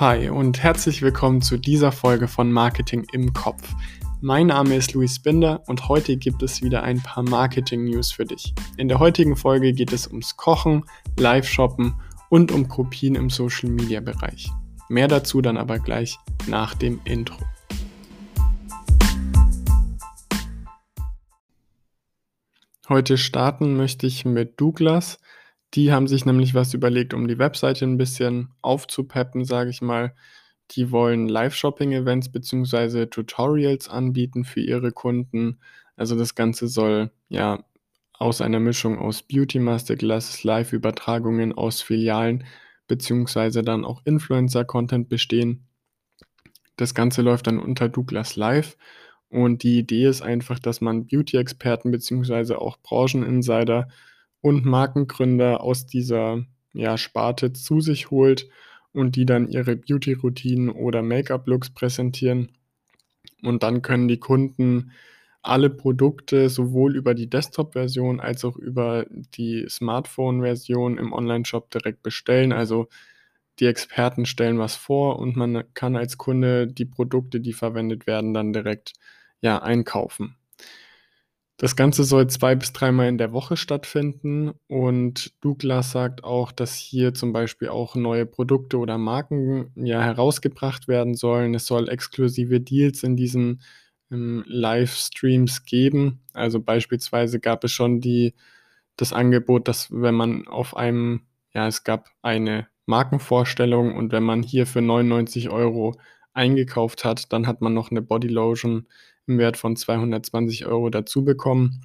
Hi und herzlich willkommen zu dieser Folge von Marketing im Kopf. Mein Name ist Luis Binder und heute gibt es wieder ein paar Marketing-News für dich. In der heutigen Folge geht es ums Kochen, Live-Shoppen und um Kopien im Social-Media-Bereich. Mehr dazu dann aber gleich nach dem Intro. Heute starten möchte ich mit Douglas. Die haben sich nämlich was überlegt, um die Webseite ein bisschen aufzupeppen, sage ich mal. Die wollen Live-Shopping-Events bzw. Tutorials anbieten für ihre Kunden. Also das Ganze soll ja aus einer Mischung aus Beauty Masterclasses, Live-Übertragungen aus Filialen bzw. dann auch Influencer-Content bestehen. Das Ganze läuft dann unter Douglas Live und die Idee ist einfach, dass man Beauty-Experten bzw. auch Brancheninsider und Markengründer aus dieser ja, Sparte zu sich holt und die dann ihre Beauty-Routinen oder Make-up-Looks präsentieren. Und dann können die Kunden alle Produkte sowohl über die Desktop-Version als auch über die Smartphone-Version im Online-Shop direkt bestellen. Also die Experten stellen was vor und man kann als Kunde die Produkte, die verwendet werden, dann direkt ja, einkaufen. Das Ganze soll zwei bis dreimal in der Woche stattfinden und Douglas sagt auch, dass hier zum Beispiel auch neue Produkte oder Marken ja herausgebracht werden sollen. Es soll exklusive Deals in diesen ähm, Livestreams geben. Also beispielsweise gab es schon die, das Angebot, dass wenn man auf einem, ja, es gab eine Markenvorstellung und wenn man hier für 99 Euro eingekauft hat, dann hat man noch eine Bodylotion im Wert von 220 Euro dazu bekommen.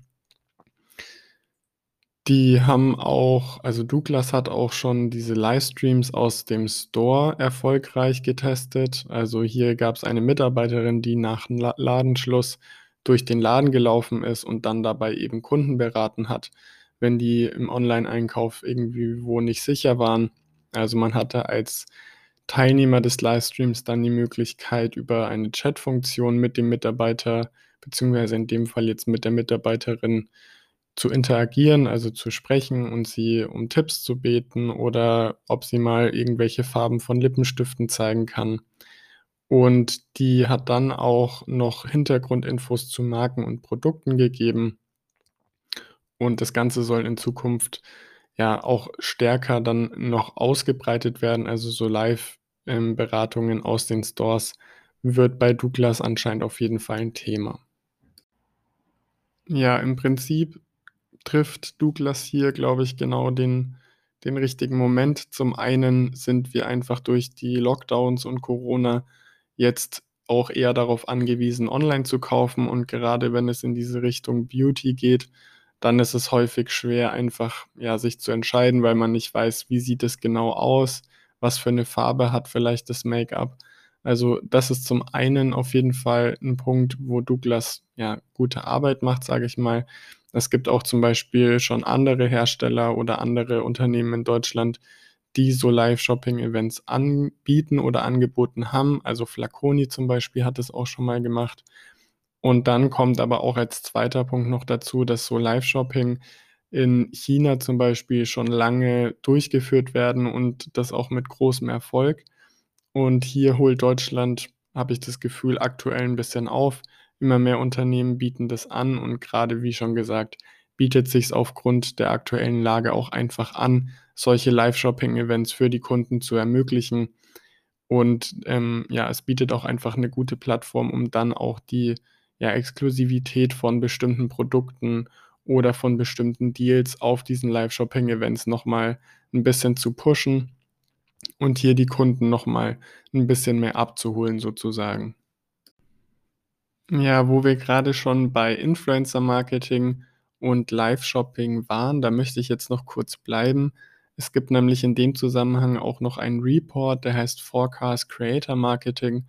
Die haben auch, also Douglas hat auch schon diese Livestreams aus dem Store erfolgreich getestet. Also hier gab es eine Mitarbeiterin, die nach Ladenschluss durch den Laden gelaufen ist und dann dabei eben Kunden beraten hat, wenn die im Online-Einkauf irgendwie wo nicht sicher waren. Also man hatte als Teilnehmer des Livestreams dann die Möglichkeit, über eine Chatfunktion mit dem Mitarbeiter, beziehungsweise in dem Fall jetzt mit der Mitarbeiterin, zu interagieren, also zu sprechen und sie um Tipps zu beten oder ob sie mal irgendwelche Farben von Lippenstiften zeigen kann. Und die hat dann auch noch Hintergrundinfos zu Marken und Produkten gegeben. Und das Ganze soll in Zukunft ja auch stärker dann noch ausgebreitet werden. Also so Live-Beratungen ähm, aus den Stores wird bei Douglas anscheinend auf jeden Fall ein Thema. Ja, im Prinzip trifft Douglas hier, glaube ich, genau den, den richtigen Moment. Zum einen sind wir einfach durch die Lockdowns und Corona jetzt auch eher darauf angewiesen, online zu kaufen. Und gerade wenn es in diese Richtung Beauty geht, dann ist es häufig schwer, einfach ja, sich zu entscheiden, weil man nicht weiß, wie sieht es genau aus, was für eine Farbe hat vielleicht das Make-up. Also das ist zum einen auf jeden Fall ein Punkt, wo Douglas ja gute Arbeit macht, sage ich mal. Es gibt auch zum Beispiel schon andere Hersteller oder andere Unternehmen in Deutschland, die so Live-Shopping-Events anbieten oder angeboten haben. Also Flaconi zum Beispiel hat es auch schon mal gemacht. Und dann kommt aber auch als zweiter Punkt noch dazu, dass so Live-Shopping in China zum Beispiel schon lange durchgeführt werden und das auch mit großem Erfolg. Und hier holt Deutschland, habe ich das Gefühl, aktuell ein bisschen auf. Immer mehr Unternehmen bieten das an und gerade wie schon gesagt, bietet sich es aufgrund der aktuellen Lage auch einfach an, solche Live-Shopping-Events für die Kunden zu ermöglichen. Und ähm, ja, es bietet auch einfach eine gute Plattform, um dann auch die ja, Exklusivität von bestimmten Produkten oder von bestimmten Deals auf diesen Live-Shopping-Events nochmal ein bisschen zu pushen und hier die Kunden nochmal ein bisschen mehr abzuholen sozusagen. Ja, wo wir gerade schon bei Influencer-Marketing und Live-Shopping waren, da möchte ich jetzt noch kurz bleiben. Es gibt nämlich in dem Zusammenhang auch noch einen Report, der heißt Forecast Creator Marketing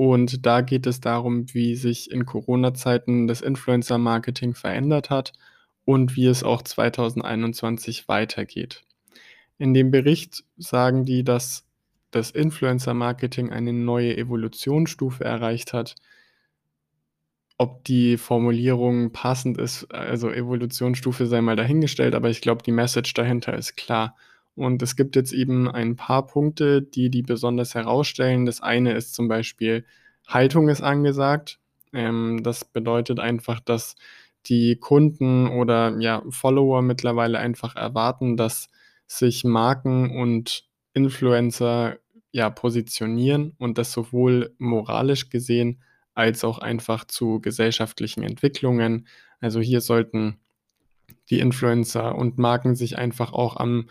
und da geht es darum, wie sich in Corona-Zeiten das Influencer-Marketing verändert hat und wie es auch 2021 weitergeht. In dem Bericht sagen die, dass das Influencer-Marketing eine neue Evolutionsstufe erreicht hat. Ob die Formulierung passend ist, also Evolutionsstufe sei mal dahingestellt, aber ich glaube, die Message dahinter ist klar. Und es gibt jetzt eben ein paar Punkte, die die besonders herausstellen. Das eine ist zum Beispiel, Haltung ist angesagt. Ähm, das bedeutet einfach, dass die Kunden oder ja, Follower mittlerweile einfach erwarten, dass sich Marken und Influencer ja positionieren und das sowohl moralisch gesehen als auch einfach zu gesellschaftlichen Entwicklungen. Also hier sollten die Influencer und Marken sich einfach auch am,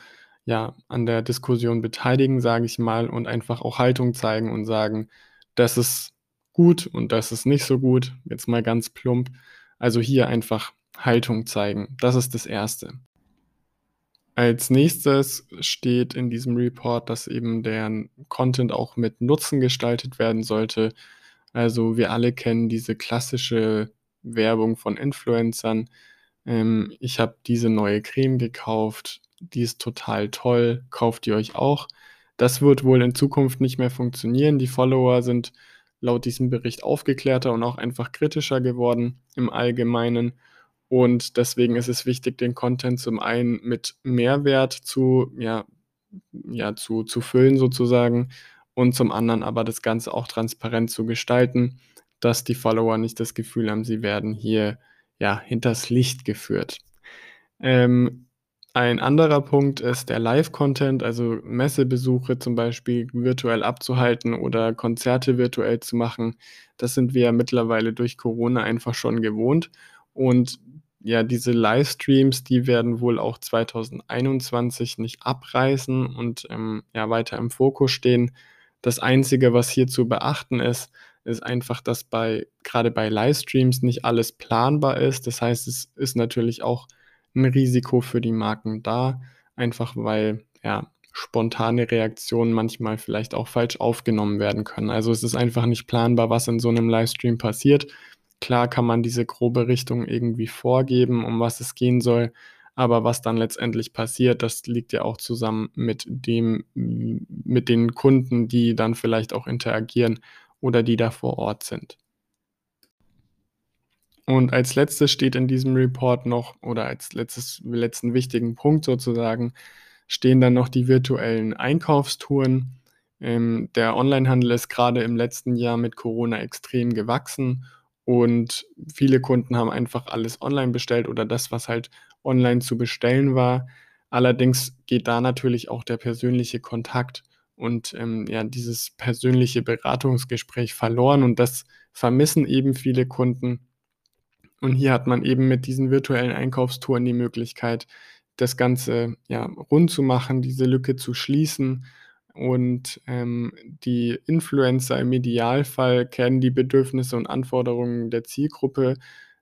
ja, an der Diskussion beteiligen, sage ich mal, und einfach auch Haltung zeigen und sagen, das ist gut und das ist nicht so gut, jetzt mal ganz plump. Also hier einfach Haltung zeigen. Das ist das Erste. Als nächstes steht in diesem Report, dass eben der Content auch mit Nutzen gestaltet werden sollte. Also wir alle kennen diese klassische Werbung von Influencern. Ähm, ich habe diese neue Creme gekauft, die ist total toll, kauft ihr euch auch. Das wird wohl in Zukunft nicht mehr funktionieren. Die Follower sind laut diesem Bericht aufgeklärter und auch einfach kritischer geworden im Allgemeinen. Und deswegen ist es wichtig, den Content zum einen mit Mehrwert zu, ja, ja, zu, zu füllen sozusagen und zum anderen aber das Ganze auch transparent zu gestalten, dass die Follower nicht das Gefühl haben, sie werden hier ja hinters Licht geführt. Ähm, ein anderer Punkt ist der Live-Content, also Messebesuche zum Beispiel virtuell abzuhalten oder Konzerte virtuell zu machen. Das sind wir ja mittlerweile durch Corona einfach schon gewohnt. Und ja, diese Livestreams, die werden wohl auch 2021 nicht abreißen und ähm, ja, weiter im Fokus stehen. Das Einzige, was hier zu beachten ist, ist einfach, dass bei gerade bei Livestreams nicht alles planbar ist. Das heißt, es ist natürlich auch ein Risiko für die Marken da, einfach weil ja spontane Reaktionen manchmal vielleicht auch falsch aufgenommen werden können. Also es ist einfach nicht planbar, was in so einem Livestream passiert. Klar kann man diese grobe Richtung irgendwie vorgeben, um was es gehen soll, aber was dann letztendlich passiert, das liegt ja auch zusammen mit dem, mit den Kunden, die dann vielleicht auch interagieren oder die da vor Ort sind. Und als letztes steht in diesem Report noch, oder als letztes, letzten wichtigen Punkt sozusagen, stehen dann noch die virtuellen Einkaufstouren. Ähm, der Onlinehandel ist gerade im letzten Jahr mit Corona extrem gewachsen und viele Kunden haben einfach alles online bestellt oder das, was halt online zu bestellen war. Allerdings geht da natürlich auch der persönliche Kontakt und ähm, ja, dieses persönliche Beratungsgespräch verloren und das vermissen eben viele Kunden. Und hier hat man eben mit diesen virtuellen Einkaufstouren die Möglichkeit, das Ganze ja, rund zu machen, diese Lücke zu schließen. Und ähm, die Influencer im Idealfall kennen die Bedürfnisse und Anforderungen der Zielgruppe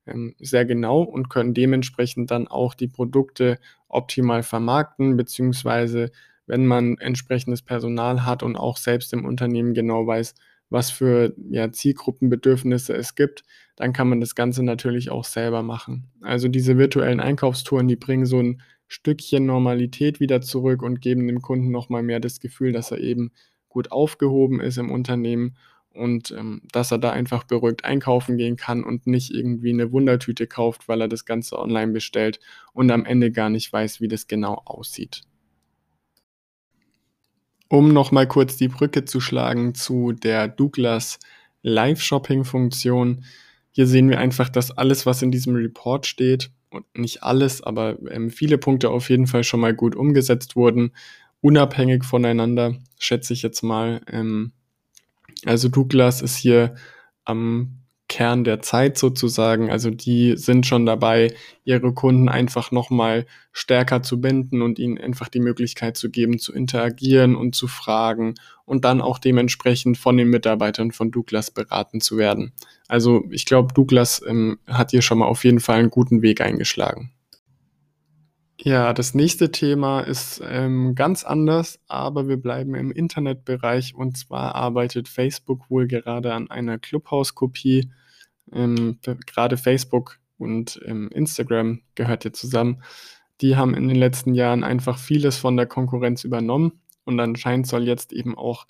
ähm, sehr genau und können dementsprechend dann auch die Produkte optimal vermarkten, beziehungsweise wenn man entsprechendes Personal hat und auch selbst im Unternehmen genau weiß, was für ja, Zielgruppenbedürfnisse es gibt, dann kann man das Ganze natürlich auch selber machen. Also diese virtuellen Einkaufstouren, die bringen so ein Stückchen Normalität wieder zurück und geben dem Kunden nochmal mehr das Gefühl, dass er eben gut aufgehoben ist im Unternehmen und ähm, dass er da einfach beruhigt einkaufen gehen kann und nicht irgendwie eine Wundertüte kauft, weil er das Ganze online bestellt und am Ende gar nicht weiß, wie das genau aussieht. Um nochmal kurz die Brücke zu schlagen zu der Douglas Live-Shopping-Funktion. Hier sehen wir einfach, dass alles, was in diesem Report steht, und nicht alles, aber ähm, viele Punkte auf jeden Fall schon mal gut umgesetzt wurden, unabhängig voneinander, schätze ich jetzt mal. Ähm, also Douglas ist hier am Kern der Zeit sozusagen. Also die sind schon dabei, ihre Kunden einfach nochmal stärker zu binden und ihnen einfach die Möglichkeit zu geben, zu interagieren und zu fragen und dann auch dementsprechend von den Mitarbeitern von Douglas beraten zu werden. Also ich glaube, Douglas ähm, hat hier schon mal auf jeden Fall einen guten Weg eingeschlagen. Ja, das nächste Thema ist ähm, ganz anders, aber wir bleiben im Internetbereich und zwar arbeitet Facebook wohl gerade an einer Clubhouse-Kopie. Ähm, gerade Facebook und ähm, Instagram gehört hier zusammen. Die haben in den letzten Jahren einfach vieles von der Konkurrenz übernommen und anscheinend soll jetzt eben auch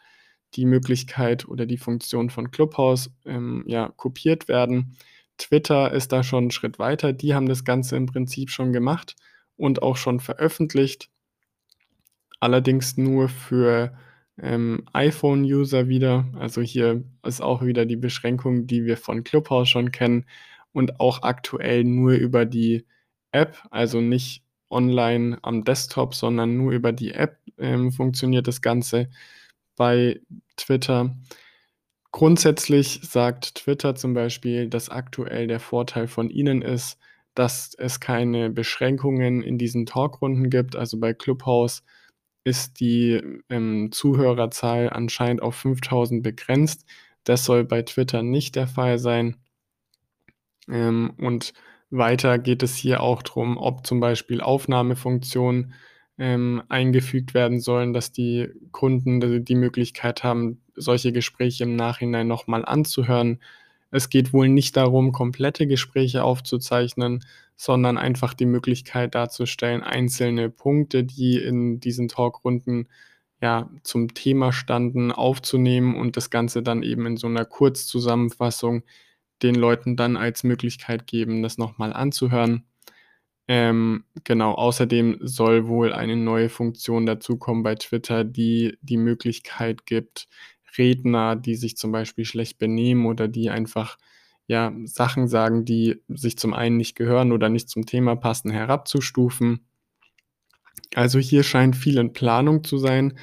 die Möglichkeit oder die Funktion von Clubhouse ähm, ja, kopiert werden. Twitter ist da schon einen Schritt weiter. Die haben das Ganze im Prinzip schon gemacht und auch schon veröffentlicht. allerdings nur für, ähm, iPhone-User wieder. Also, hier ist auch wieder die Beschränkung, die wir von Clubhouse schon kennen und auch aktuell nur über die App, also nicht online am Desktop, sondern nur über die App, ähm, funktioniert das Ganze bei Twitter. Grundsätzlich sagt Twitter zum Beispiel, dass aktuell der Vorteil von ihnen ist, dass es keine Beschränkungen in diesen Talkrunden gibt. Also, bei Clubhouse ist die, ähm, Zuhörerzahl anscheinend auf 5.000 begrenzt. Das soll bei Twitter nicht der Fall sein. Ähm, und weiter geht es hier auch drum, ob zum Beispiel Aufnahmefunktionen, ähm, eingefügt werden sollen, dass die Kunden die Möglichkeit haben, solche Gespräche im Nachhinein noch mal anzuhören. Es geht wohl nicht darum, komplette Gespräche aufzuzeichnen, sondern einfach die Möglichkeit darzustellen, einzelne Punkte, die in diesen Talkrunden, ja, zum Thema standen, aufzunehmen und das Ganze dann eben in so 'ner Kurzzusammenfassung den Leuten dann als Möglichkeit geben, das noch mal anzuhören. Ähm, genau, außerdem soll wohl eine neue Funktion dazukommen bei Twitter, die die Möglichkeit gibt, Redner, die sich zum Beispiel schlecht benehmen oder die einfach, ja, Sachen sagen, die sich zum einen nicht gehören oder nicht zum Thema passen, herabzustufen. Also, hier scheint viel in Planung zu sein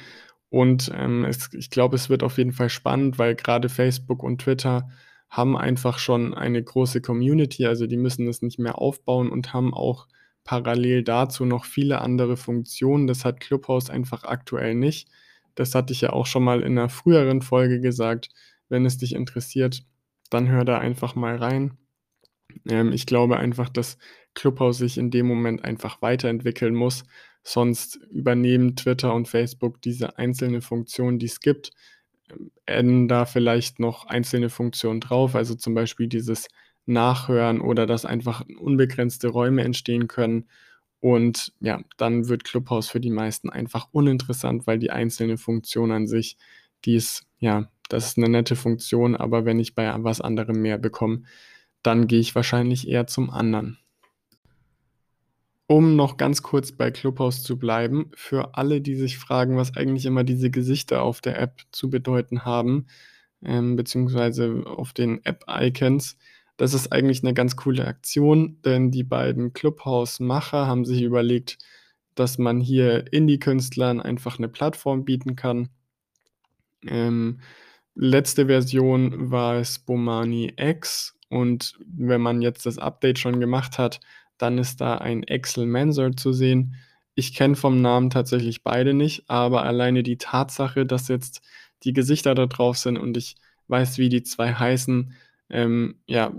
und, ähm, es ich glaube, es wird auf jeden Fall spannend, weil grade Facebook und Twitter haben einfach schon eine große Community, also, die müssen das nicht mehr aufbauen und haben auch parallel dazu noch viele andere Funktionen. Das hat Clubhouse einfach aktuell nicht. Das hatte ich ja auch schon mal in 'ner früheren Folge gesagt. Wenn es dich interessiert, dann hör da einfach mal rein. Ähm, ich glaube einfach, dass Clubhouse sich in dem Moment einfach weiterentwickeln muss, sonst übernehmen Twitter und Facebook diese einzelne Funktion, die es gibt, adden da vielleicht noch einzelne Funktionen drauf, also, zum Beispiel dieses Nachhören oder dass einfach unbegrenzte Räume entstehen können. Und ja, dann wird Clubhouse für die meisten einfach uninteressant, weil die einzelne Funktion an sich, die ist ja, das ist 'ne nette Funktion, aber wenn ich bei was anderem mehr bekomme, dann gehe ich wahrscheinlich eher zum anderen. Um noch ganz kurz bei Clubhouse zu bleiben, für alle, die sich fragen, was eigentlich immer diese Gesichter auf der App zu bedeuten haben, ähm, beziehungsweise auf den App-Icons. Das ist eigentlich 'ne ganz coole Aktion, denn die beiden Clubhouse-Macher haben sich überlegt, dass man hier Indie-Künstlern einfach 'ne Plattform bieten kann. Ähm, letzte Version war es Bomani X und wenn man jetzt das Update schon gemacht hat, dann ist da ein Axel Manzur zu sehen. Ich kenne vom Namen tatsächlich beide nicht, aber alleine die Tatsache, dass jetzt die Gesichter da drauf sind und ich weiß, wie die 2 heißen, ähm, ja,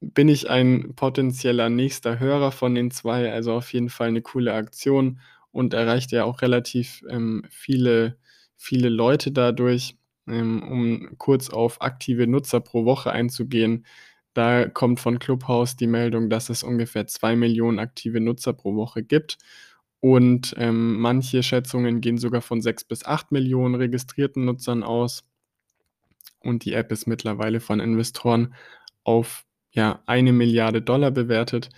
bin ich ein potenzieller nächster Hörer von den 2, also, auf jeden Fall 'ne coole Aktion und erreicht ja auch relativ, ähm, viele viele Leute dadurch. Ähm, um kurz auf aktive Nutzer pro Woche einzugehen, da kommt von Clubhouse die Meldung, dass es ungefähr 2.000.000 aktive Nutzer pro Woche gibt und, ähm, manche Schätzungen gehen sogar von 6 bis 8.000.000 registrierten Nutzern aus. Und die App ist mittlerweile von Investoren auf, ja, 1.000.000.000 $ bewertet.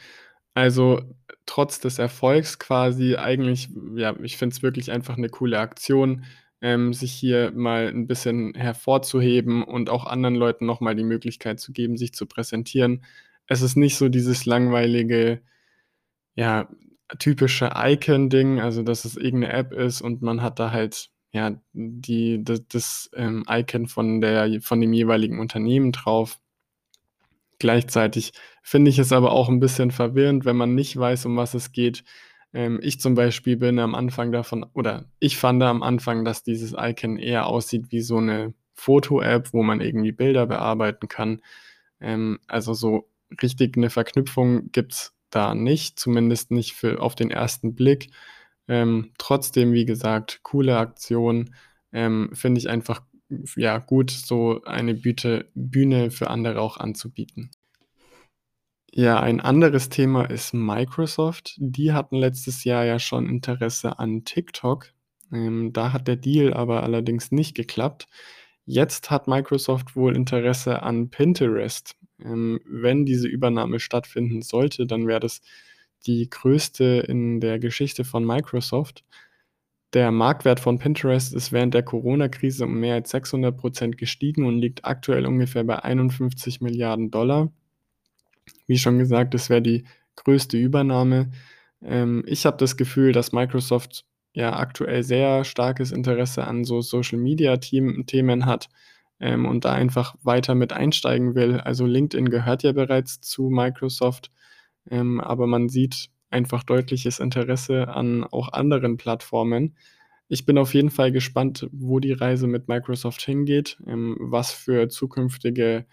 Also, trotz des Erfolgs quasi eigentlich ja, ich finde es wirklich einfach 'ne coole Aktion, ähm, sich hier mal 'n bisschen hervorzuheben und auch anderen Leuten noch mal die Möglichkeit zu geben, sich zu präsentieren. Es ist nicht so dieses langweilige, ja, typische Icon-Ding, also, dass es irgend 'ne App ist und man hat da halt, ja, die d das, ähm, Icon von der von dem jeweiligen Unternehmen drauf. Gleichzeitig finde ich es aber auch 'n bisschen verwirrend, wenn man nicht weiß, um was es geht. Ähm, ich zum Beispiel bin am Anfang davon oder ich fand am Anfang, dass dieses Icon eher aussieht wie so 'ne Foto-App, wo man irgendwie Bilder bearbeiten kann. Ähm, also, so richtig 'ne Verknüpfung gibt's da nicht, zumindest nicht für auf den ersten Blick. Ähm, trotzdem, wie gesagt, coole Aktion, ähm, finde ich einfach, ja, gut, so eine Büte Bühne für andere auch anzubieten. Ja, ein anderes Thema ist Microsoft. Die hatten letztes Jahr ja schon Interesse an TikTok. Ähm, da hat der Deal aber allerdings nicht geklappt. Jetzt hat Microsoft wohl Interesse an Pinterest. Ähm, wenn diese Übernahme stattfinden sollte, dann wäre das die größte in der Geschichte von Microsoft. Der Marktwert von Pinterest ist während der Corona-Krise um mehr als 600% gestiegen und liegt aktuell ungefähr bei 51 Milliarden Dollar. Wie schon gesagt, das wäre die größte Übernahme. Ähm, ich habe das Gefühl, dass Microsoft ja aktuell sehr starkes Interesse an so Social-Media-Themen hat ähm, und da einfach weiter mit einsteigen will. Also LinkedIn gehört ja bereits zu Microsoft, ähm, aber man sieht einfach deutliches Interesse an auch anderen Plattformen. Ich bin auf jeden Fall gespannt, wo die Reise mit Microsoft hingeht, ähm, was für zukünftige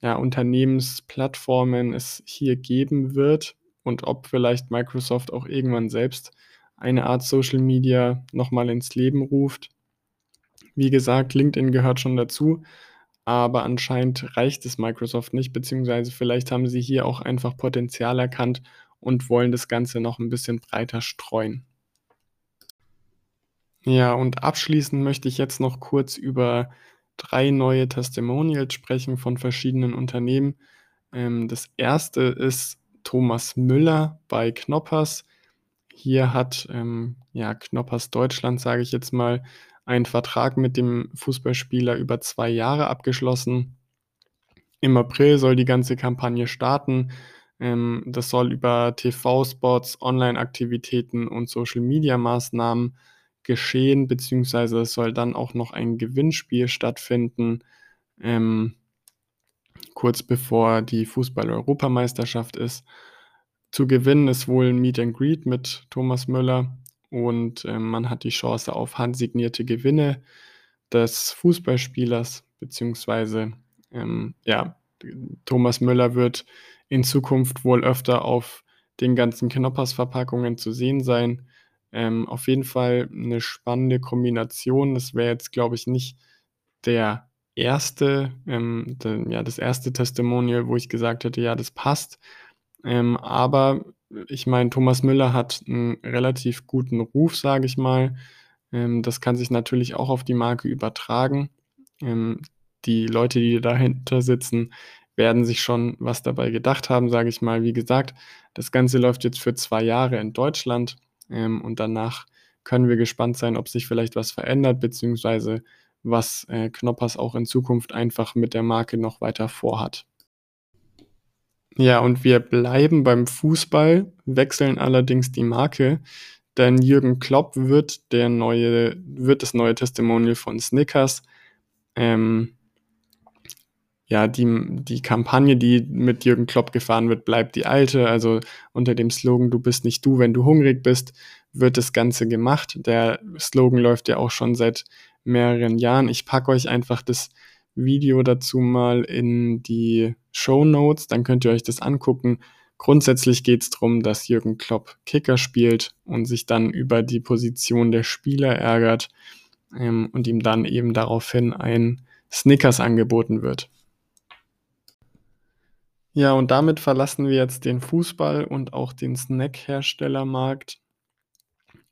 ja, Unternehmensplattformen es hier geben wird und ob vielleicht Microsoft auch irgendwann selbst eine Art Social Media nochmal ins Leben ruft. Wie gesagt, LinkedIn gehört schon dazu, aber anscheinend reicht es Microsoft nicht, beziehungsweise vielleicht haben sie hier auch einfach Potenzial erkannt und wollen das Ganze noch ein bisschen breiter streuen. Ja, und abschließend möchte ich jetzt noch kurz über drei neue Testimonials sprechen von verschiedenen Unternehmen. Ähm, das erste ist Thomas Müller bei Knoppers. Hier hat ähm, ja, Knoppers Deutschland, sage ich jetzt mal, einen Vertrag mit dem Fußballspieler über zwei Jahre abgeschlossen. Im April soll die ganze Kampagne starten. Ähm, das soll über TV-Spots, Online-Aktivitäten und Social-Media-Maßnahmen geschehen, beziehungsweise es soll dann auch noch ein Gewinnspiel stattfinden, ähm, kurz bevor die Fußball-Europameisterschaft ist. Zu gewinnen ist wohl ein Meet and Greet mit Thomas Müller und äh, man hat die Chance auf handsignierte Gewinne des Fußballspielers, beziehungsweise ähm, ja, Thomas Müller wird in Zukunft wohl öfter auf den ganzen Knoppers-Verpackungen zu sehen sein. Ähm, auf jeden Fall eine spannende Kombination. Das wäre jetzt, glaube ich, nicht der erste, ähm, de, ja, das erste Testimonial, wo ich gesagt hätte, ja, das passt. Ähm, aber ich meine, Thomas Müller hat einen relativ guten Ruf, sage ich mal. Ähm, das kann sich natürlich auch auf die Marke übertragen. Ähm, die Leute, die dahinter sitzen, werden sich schon was dabei gedacht haben, sage ich mal. Wie gesagt, das Ganze läuft jetzt für zwei Jahre in Deutschland ähm, und danach können wir gespannt sein, ob sich vielleicht was verändert, beziehungsweise was äh, Knoppers auch in Zukunft einfach mit der Marke noch weiter vorhat. Ja, und wir bleiben beim Fußball, wechseln allerdings die Marke, denn Jürgen Klopp wird der neue, wird das neue Testimonial von Snickers. Ähm, ja, die, die Kampagne, die mit Jürgen Klopp gefahren wird, bleibt die alte. Also unter dem Slogan Du bist nicht du, wenn du hungrig bist, wird das Ganze gemacht. Der Slogan läuft ja auch schon seit mehreren Jahren. Ich packe euch einfach das Video dazu mal in die Show Notes, dann könnt ihr euch das angucken. Grundsätzlich geht es darum, dass Jürgen Klopp Kicker spielt und sich dann über die Position der Spieler ärgert ähm, und ihm dann eben daraufhin ein Snickers angeboten wird. Ja, und damit verlassen wir jetzt den Fußball und auch den Snack-Herstellermarkt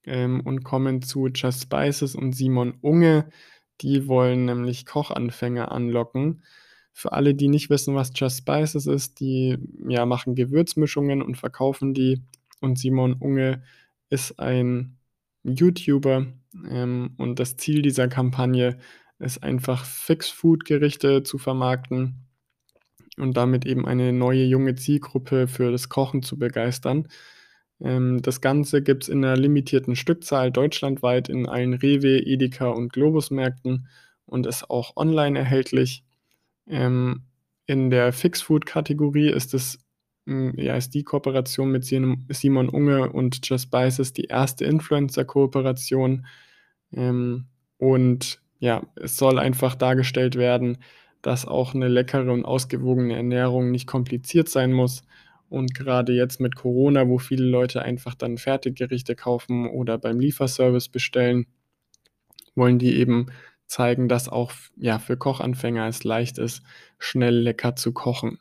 ähm, und kommen zu Just Spices und Simon Unge. Die wollen nämlich Kochanfänger anlocken. Für alle, die nicht wissen, was Just Spices ist, die ja, machen Gewürzmischungen und verkaufen die. Und Simon Unge ist ein YouTuber ähm, und das Ziel dieser Kampagne ist einfach Fix-Food-Gerichte zu vermarkten und damit eben eine neue junge Zielgruppe für das Kochen zu begeistern. Ähm, das Ganze gibt es in einer limitierten Stückzahl deutschlandweit in allen Rewe, Edeka und Globus-Märkten und ist auch online erhältlich. Ähm, in der Fix-Food-Kategorie ist es hm, ja, ist die Kooperation mit Simon Unge und Just Spices die erste Influencer-Kooperation. Ähm, und ja, es soll einfach dargestellt werden, dass auch eine leckere und ausgewogene Ernährung nicht kompliziert sein muss. Und gerade jetzt mit Corona, wo viele Leute einfach dann Fertiggerichte kaufen oder beim Lieferservice bestellen, wollen die eben zeigen, dass auch ja, für Kochanfänger es leicht ist, schnell lecker zu kochen.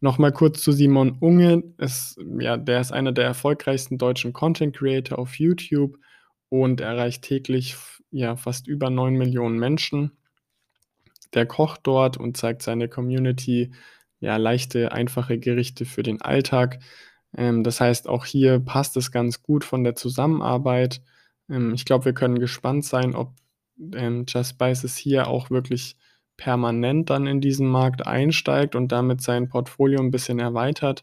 Nochmal kurz zu Simon Unge. Es, ja, der ist einer der erfolgreichsten deutschen Content Creator auf YouTube und erreicht täglich ja, fast über 9 Millionen Menschen der kocht dort und zeigt seine Community ja leichte, einfache Gerichte für den Alltag. Ähm, das heißt, auch hier passt es ganz gut von der Zusammenarbeit. Ähm, ich glaube, wir können gespannt sein, ob ähm, Just Spices hier auch wirklich permanent dann in diesen Markt einsteigt und damit sein Portfolio ein bisschen erweitert.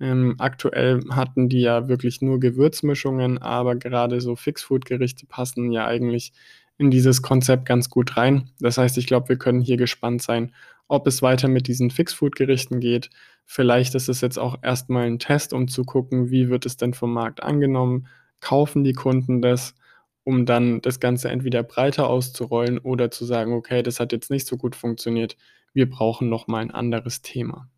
Ähm, aktuell hatten die ja wirklich nur Gewürzmischungen, aber gerade so Fixfood-Gerichte passen ja eigentlich in dieses Konzept ganz gut rein. Das heißt, ich glaube, wir können hier gespannt sein, ob es weiter mit diesen Fixfood-Gerichten geht. Vielleicht ist es jetzt auch erstmal ein Test, um zu gucken, wie wird es denn vom Markt angenommen, kaufen die Kunden das, um dann das Ganze entweder breiter auszurollen oder zu sagen, okay, das hat jetzt nicht so gut funktioniert, wir brauchen noch mal ein anderes Thema.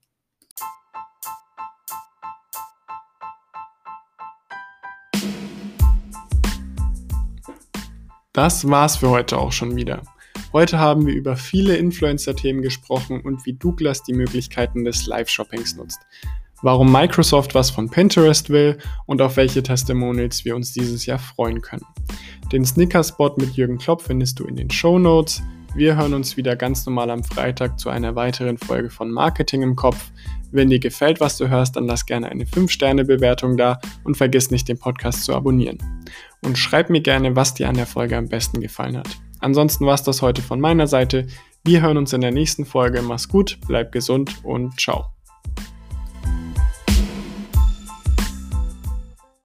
Das war's für heute auch schon wieder. Heute haben wir über viele Influencer-Themen gesprochen und wie Douglas die Möglichkeiten des Live-Shoppings nutzt warum Microsoft was von Pinterest will und auf welche Testimonials wir uns dieses Jahr freuen können. Den Snicker-Spot mit Jürgen Klopp findest du in den Show Notes. Wir hören uns wieder ganz normal am Freitag zu einer weiteren Folge von Marketing im Kopf. Wenn dir gefällt, was du hörst, dann lass gerne eine 5-Sterne-Bewertung da und vergiss nicht, den Podcast zu abonnieren. Und schreib mir gerne, was dir an der Folge am besten gefallen hat. Ansonsten war es das heute von meiner Seite. Wir hören uns in der nächsten Folge. Mach's gut, bleib gesund und ciao.